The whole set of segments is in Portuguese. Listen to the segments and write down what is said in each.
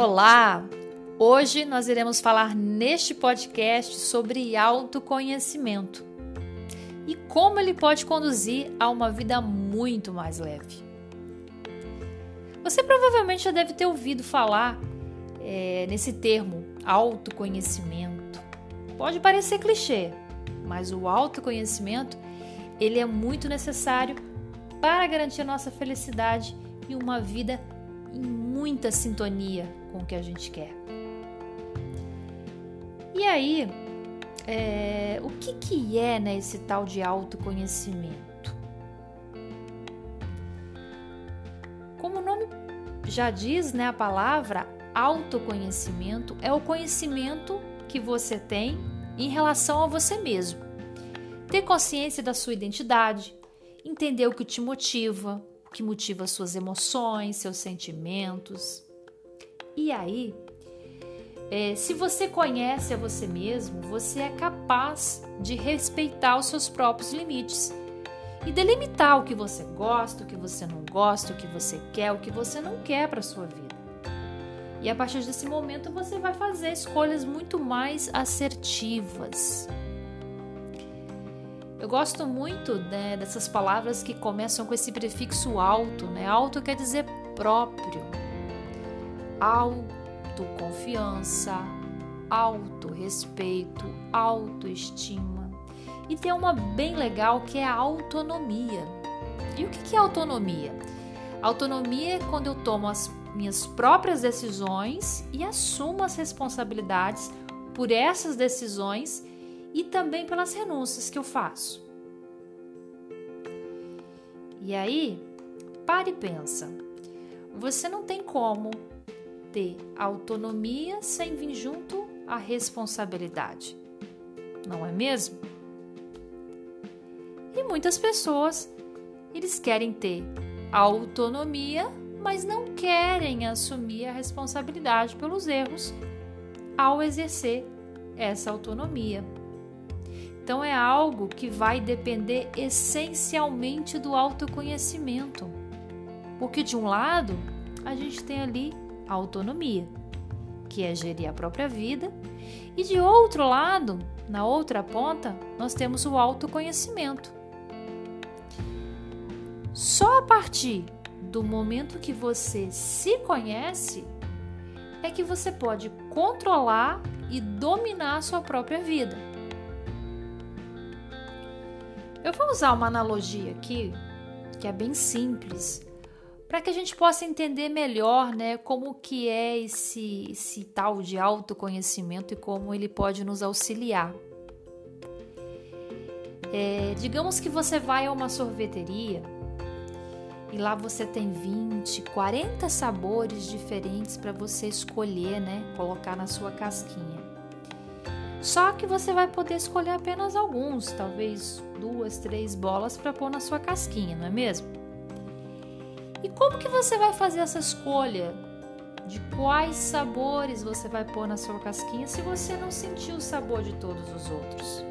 Olá! Hoje nós iremos falar neste podcast sobre autoconhecimento e como ele pode conduzir a uma vida muito mais leve. Você provavelmente já deve ter ouvido falar é, nesse termo autoconhecimento. Pode parecer clichê, mas o autoconhecimento ele é muito necessário para garantir a nossa felicidade e uma vida em muita sintonia com o que a gente quer. E aí, é, o que, que é né, esse tal de autoconhecimento? Como o nome já diz, né, a palavra autoconhecimento é o conhecimento que você tem em relação a você mesmo. Ter consciência da sua identidade, entender o que te motiva, o que motiva suas emoções, seus sentimentos. E aí, é, se você conhece a você mesmo, você é capaz de respeitar os seus próprios limites e delimitar o que você gosta, o que você não gosta, o que você quer, o que você não quer para sua vida. E a partir desse momento você vai fazer escolhas muito mais assertivas. Eu gosto muito né, dessas palavras que começam com esse prefixo alto, né? Alto quer dizer próprio, autoconfiança, autorrespeito, autoestima. E tem uma bem legal que é a autonomia. E o que é autonomia? Autonomia é quando eu tomo as minhas próprias decisões e assumo as responsabilidades por essas decisões e também pelas renúncias que eu faço. E aí, pare e pensa. Você não tem como autonomia sem vir junto a responsabilidade. Não é mesmo? E muitas pessoas, eles querem ter autonomia, mas não querem assumir a responsabilidade pelos erros ao exercer essa autonomia. Então é algo que vai depender essencialmente do autoconhecimento. Porque de um lado, a gente tem ali a autonomia, que é gerir a própria vida, e de outro lado, na outra ponta, nós temos o autoconhecimento. Só a partir do momento que você se conhece é que você pode controlar e dominar a sua própria vida. Eu vou usar uma analogia aqui que é bem simples para que a gente possa entender melhor, né, como que é esse, esse tal de autoconhecimento e como ele pode nos auxiliar. É, digamos que você vai a uma sorveteria e lá você tem 20, 40 sabores diferentes para você escolher, né, colocar na sua casquinha. Só que você vai poder escolher apenas alguns, talvez duas, três bolas para pôr na sua casquinha, não é mesmo? E como que você vai fazer essa escolha de quais sabores você vai pôr na sua casquinha se você não sentiu o sabor de todos os outros?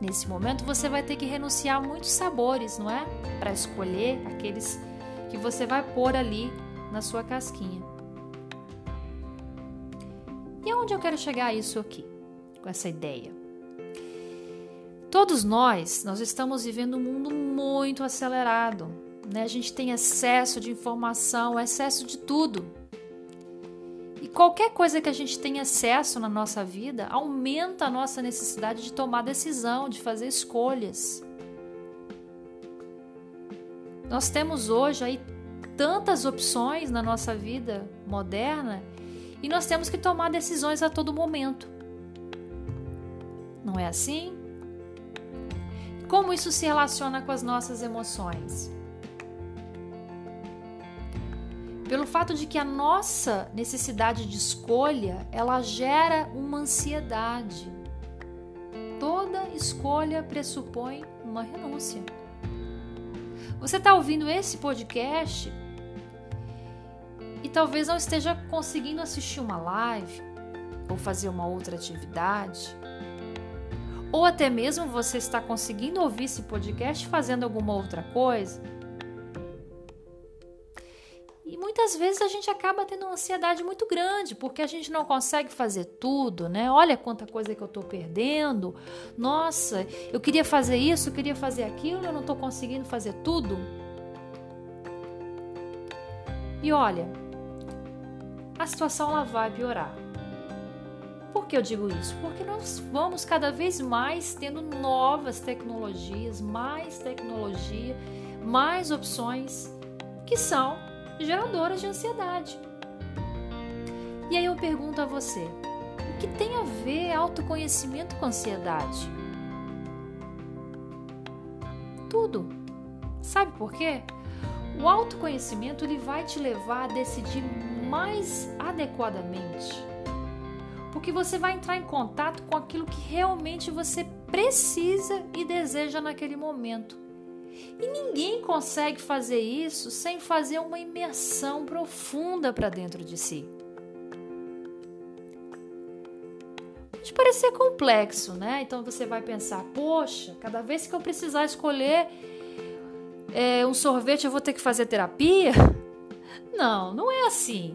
Nesse momento você vai ter que renunciar a muitos sabores, não é? Para escolher aqueles que você vai pôr ali na sua casquinha. E aonde eu quero chegar a isso aqui, com essa ideia? Todos nós, nós estamos vivendo um mundo muito acelerado, né? A gente tem excesso de informação, excesso de tudo. E qualquer coisa que a gente tem acesso na nossa vida aumenta a nossa necessidade de tomar decisão, de fazer escolhas. Nós temos hoje aí tantas opções na nossa vida moderna e nós temos que tomar decisões a todo momento. Não é assim? Como isso se relaciona com as nossas emoções? Pelo fato de que a nossa necessidade de escolha, ela gera uma ansiedade. Toda escolha pressupõe uma renúncia. Você está ouvindo esse podcast e talvez não esteja conseguindo assistir uma live ou fazer uma outra atividade, ou até mesmo você está conseguindo ouvir esse podcast fazendo alguma outra coisa. muitas vezes a gente acaba tendo uma ansiedade muito grande, porque a gente não consegue fazer tudo, né? Olha quanta coisa que eu estou perdendo. Nossa, eu queria fazer isso, eu queria fazer aquilo, eu não estou conseguindo fazer tudo. E olha, a situação ela vai piorar. Por que eu digo isso? Porque nós vamos cada vez mais tendo novas tecnologias, mais tecnologia, mais opções que são geradoras de ansiedade. E aí eu pergunto a você: o que tem a ver autoconhecimento com ansiedade? Tudo. Sabe por quê? O autoconhecimento ele vai te levar a decidir mais adequadamente. Porque você vai entrar em contato com aquilo que realmente você precisa e deseja naquele momento. E ninguém consegue fazer isso sem fazer uma imersão profunda para dentro de si. Pode parecer complexo, né? Então você vai pensar: poxa, cada vez que eu precisar escolher é, um sorvete, eu vou ter que fazer terapia? Não, não é assim.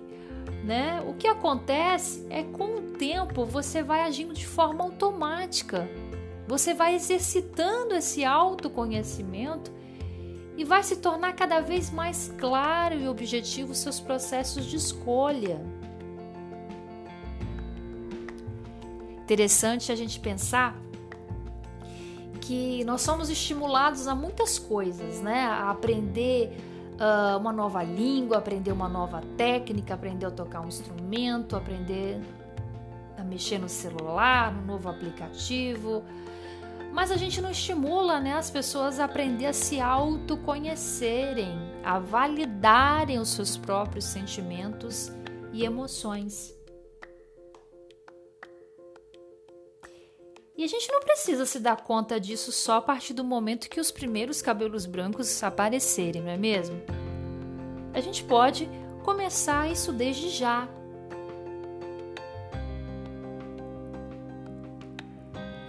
Né? O que acontece é com o tempo você vai agindo de forma automática. Você vai exercitando esse autoconhecimento e vai se tornar cada vez mais claro e objetivo seus processos de escolha. Interessante a gente pensar que nós somos estimulados a muitas coisas, né? A aprender uh, uma nova língua, aprender uma nova técnica, aprender a tocar um instrumento, aprender a mexer no celular, no novo aplicativo, mas a gente não estimula né, as pessoas a aprender a se autoconhecerem, a validarem os seus próprios sentimentos e emoções. E a gente não precisa se dar conta disso só a partir do momento que os primeiros cabelos brancos aparecerem, não é mesmo? A gente pode começar isso desde já.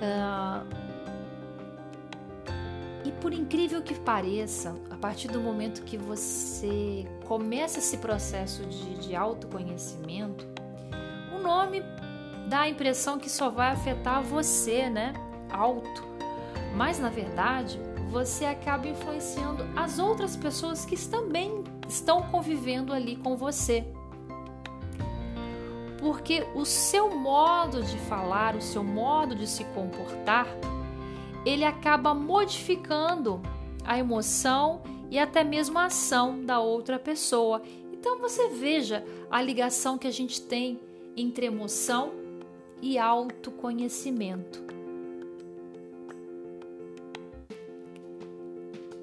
Uh, e por incrível que pareça, a partir do momento que você começa esse processo de, de autoconhecimento, o nome dá a impressão que só vai afetar você, né? Auto. Mas na verdade, você acaba influenciando as outras pessoas que também estão convivendo ali com você. Porque o seu modo de falar, o seu modo de se comportar, ele acaba modificando a emoção e até mesmo a ação da outra pessoa. Então você veja a ligação que a gente tem entre emoção e autoconhecimento.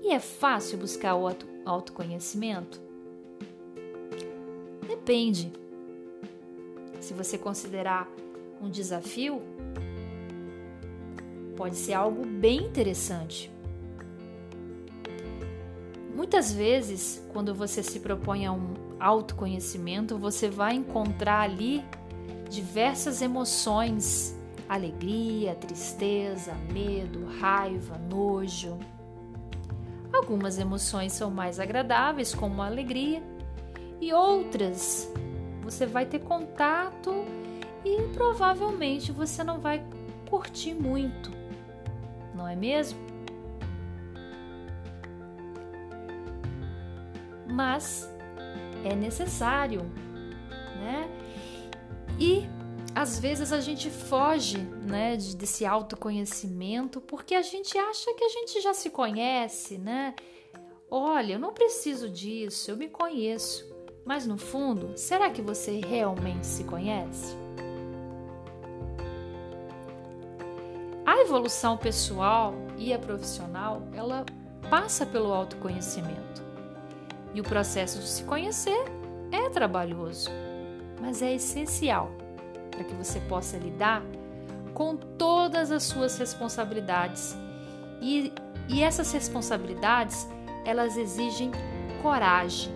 E é fácil buscar o autoconhecimento? Depende. Se você considerar um desafio, pode ser algo bem interessante. Muitas vezes, quando você se propõe a um autoconhecimento, você vai encontrar ali diversas emoções: alegria, tristeza, medo, raiva, nojo. Algumas emoções são mais agradáveis, como a alegria, e outras você vai ter contato e provavelmente você não vai curtir muito não é mesmo? Mas é necessário, né? E às vezes a gente foge, né, desse autoconhecimento porque a gente acha que a gente já se conhece, né? Olha, eu não preciso disso, eu me conheço. Mas no fundo, será que você realmente se conhece? A evolução pessoal e a profissional, ela passa pelo autoconhecimento. E o processo de se conhecer é trabalhoso, mas é essencial para que você possa lidar com todas as suas responsabilidades. E, e essas responsabilidades, elas exigem coragem.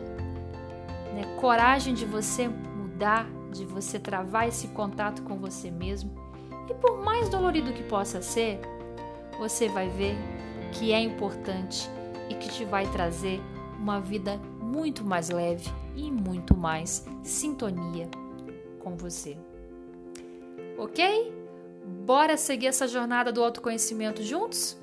Né? Coragem de você mudar, de você travar esse contato com você mesmo e por mais dolorido que possa ser, você vai ver que é importante e que te vai trazer uma vida muito mais leve e muito mais sintonia com você. Ok? Bora seguir essa jornada do autoconhecimento juntos?